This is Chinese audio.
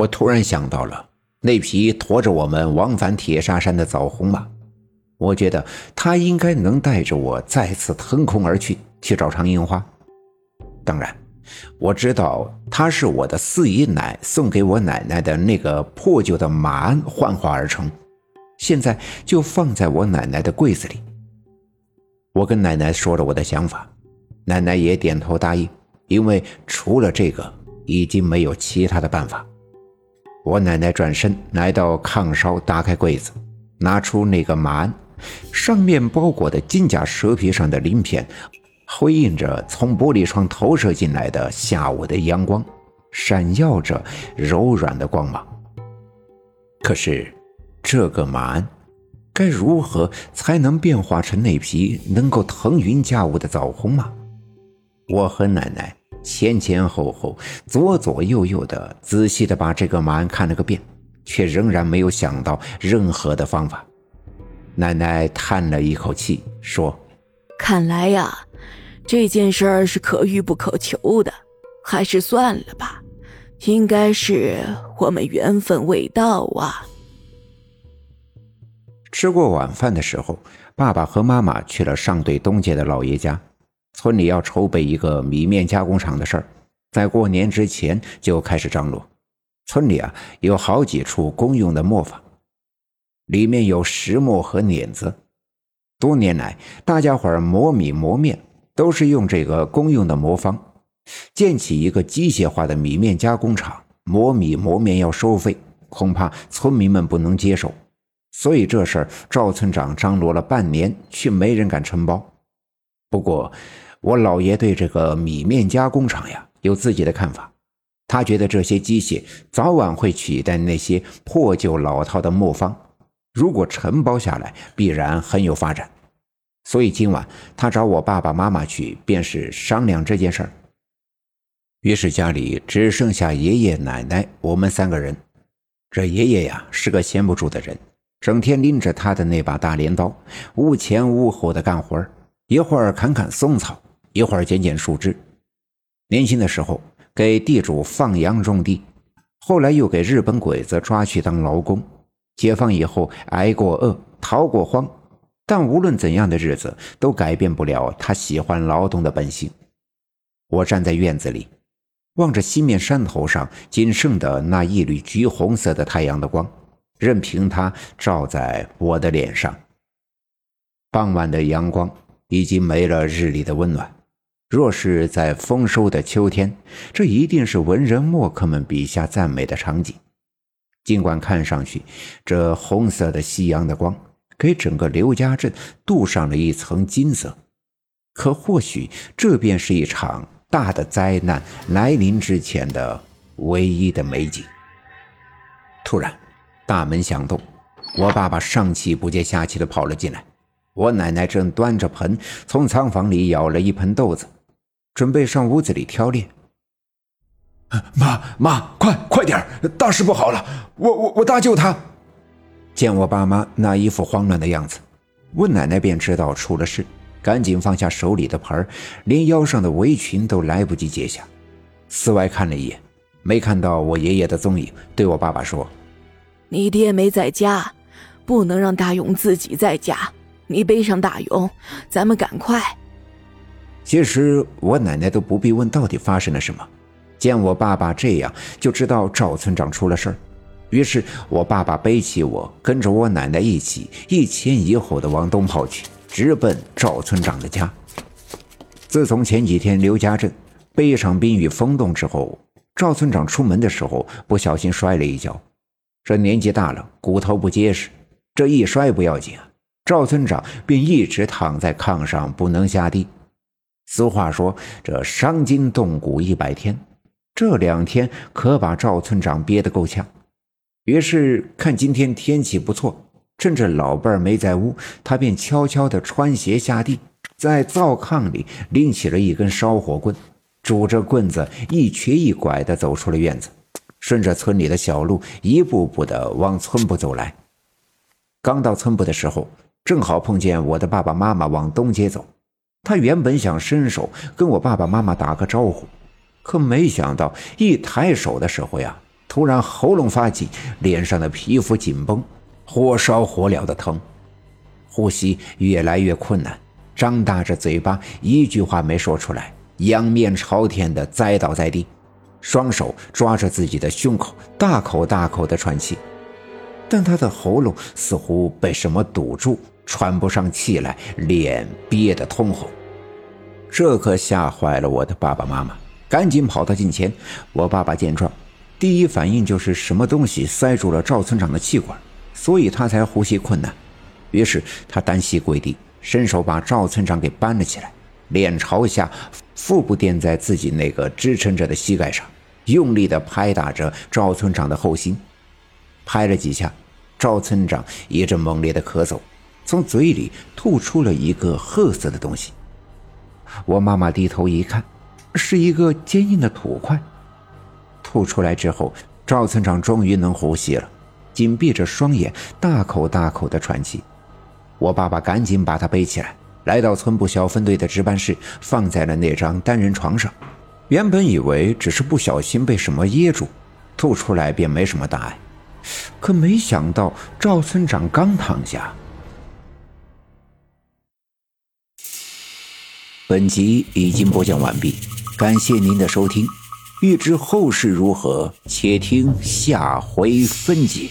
我突然想到了那匹驮着我们往返铁砂山的枣红马，我觉得它应该能带着我再次腾空而去，去找常樱花。当然，我知道它是我的四姨奶送给我奶奶的那个破旧的马鞍幻化而成，现在就放在我奶奶的柜子里。我跟奶奶说了我的想法，奶奶也点头答应，因为除了这个，已经没有其他的办法。我奶奶转身来到炕梢，打开柜子，拿出那个马鞍，上面包裹的金甲蛇皮上的鳞片，辉映着从玻璃窗投射进来的下午的阳光，闪耀着柔软的光芒。可是，这个马鞍该如何才能变化成那匹能够腾云驾雾的枣红马？我和奶奶。前前后后、左左右右的仔细的把这个马鞍看了个遍，却仍然没有想到任何的方法。奶奶叹了一口气，说：“看来呀，这件事儿是可遇不可求的，还是算了吧。应该是我们缘分未到啊。”吃过晚饭的时候，爸爸和妈妈去了上对东街的老爷家。村里要筹备一个米面加工厂的事儿，在过年之前就开始张罗。村里啊有好几处公用的磨坊，里面有石磨和碾子。多年来，大家伙儿磨米磨面都是用这个公用的磨坊。建起一个机械化的米面加工厂，磨米磨面要收费，恐怕村民们不能接受。所以这事儿赵村长张罗了半年，却没人敢承包。不过，我老爷对这个米面加工厂呀有自己的看法。他觉得这些机械早晚会取代那些破旧老套的磨坊，如果承包下来，必然很有发展。所以今晚他找我爸爸妈妈去，便是商量这件事儿。于是家里只剩下爷爷奶奶我们三个人。这爷爷呀是个闲不住的人，整天拎着他的那把大镰刀，屋前屋后的干活儿。一会儿砍砍松草，一会儿剪剪树枝。年轻的时候给地主放羊种地，后来又给日本鬼子抓去当劳工。解放以后挨过饿，逃过荒，但无论怎样的日子都改变不了他喜欢劳动的本性。我站在院子里，望着西面山头上仅剩的那一缕橘红色的太阳的光，任凭它照在我的脸上。傍晚的阳光。已经没了日里的温暖。若是在丰收的秋天，这一定是文人墨客们笔下赞美的场景。尽管看上去，这红色的夕阳的光给整个刘家镇镀上了一层金色，可或许这便是一场大的灾难来临之前的唯一的美景。突然，大门响动，我爸爸上气不接下气地跑了进来。我奶奶正端着盆从仓房里舀了一盆豆子，准备上屋子里挑炼。妈妈，快快点大事不好了！我我我大舅他……见我爸妈那一副慌乱的样子，我奶奶便知道出了事，赶紧放下手里的盆连腰上的围裙都来不及解下，四外看了一眼，没看到我爷爷的踪影，对我爸爸说：“你爹没在家，不能让大勇自己在家。”你背上大勇，咱们赶快。其实我奶奶都不必问到底发生了什么，见我爸爸这样，就知道赵村长出了事儿。于是我爸爸背起我，跟着我奶奶一起一前一后的往东跑去，直奔赵村长的家。自从前几天刘家镇被一场冰雨封冻之后，赵村长出门的时候不小心摔了一跤，这年纪大了，骨头不结实，这一摔不要紧啊。赵村长便一直躺在炕上不能下地。俗话说：“这伤筋动骨一百天。”这两天可把赵村长憋得够呛。于是看今天天气不错，趁着老伴儿没在屋，他便悄悄地穿鞋下地，在灶炕里拎起了一根烧火棍，拄着棍子一瘸一拐地走出了院子，顺着村里的小路一步步地往村部走来。刚到村部的时候。正好碰见我的爸爸妈妈往东街走，他原本想伸手跟我爸爸妈妈打个招呼，可没想到一抬手的时候呀，突然喉咙发紧，脸上的皮肤紧绷，火烧火燎的疼，呼吸越来越困难，张大着嘴巴，一句话没说出来，仰面朝天的栽倒在地，双手抓着自己的胸口，大口大口的喘气，但他的喉咙似乎被什么堵住，喘不上气来，脸憋得通红，这可吓坏了我的爸爸妈妈，赶紧跑到近前。我爸爸见状。第一反应就是什么东西塞住了赵村长的气管，所以他才呼吸困难。于是他单膝跪地，伸手把赵村长给搬了起来，脸朝下，腹部垫在自己那个支撑着的膝盖上，用力地拍打着赵村长的后心。拍了几下，赵村长一阵猛烈的咳嗽，从嘴里吐出了一个褐色的东西。我妈妈低头一看，是一个坚硬的土块。吐出来之后，赵村长终于能呼吸了，紧闭着双眼，大口大口的喘气。我爸爸赶紧把他背起来，来到村部小分队的值班室，放在了那张单人床上。原本以为只是不小心被什么噎住，吐出来便没什么大碍，可没想到赵村长刚躺下，本集已经播讲完毕，感谢您的收听。欲知后事如何，且听下回分解。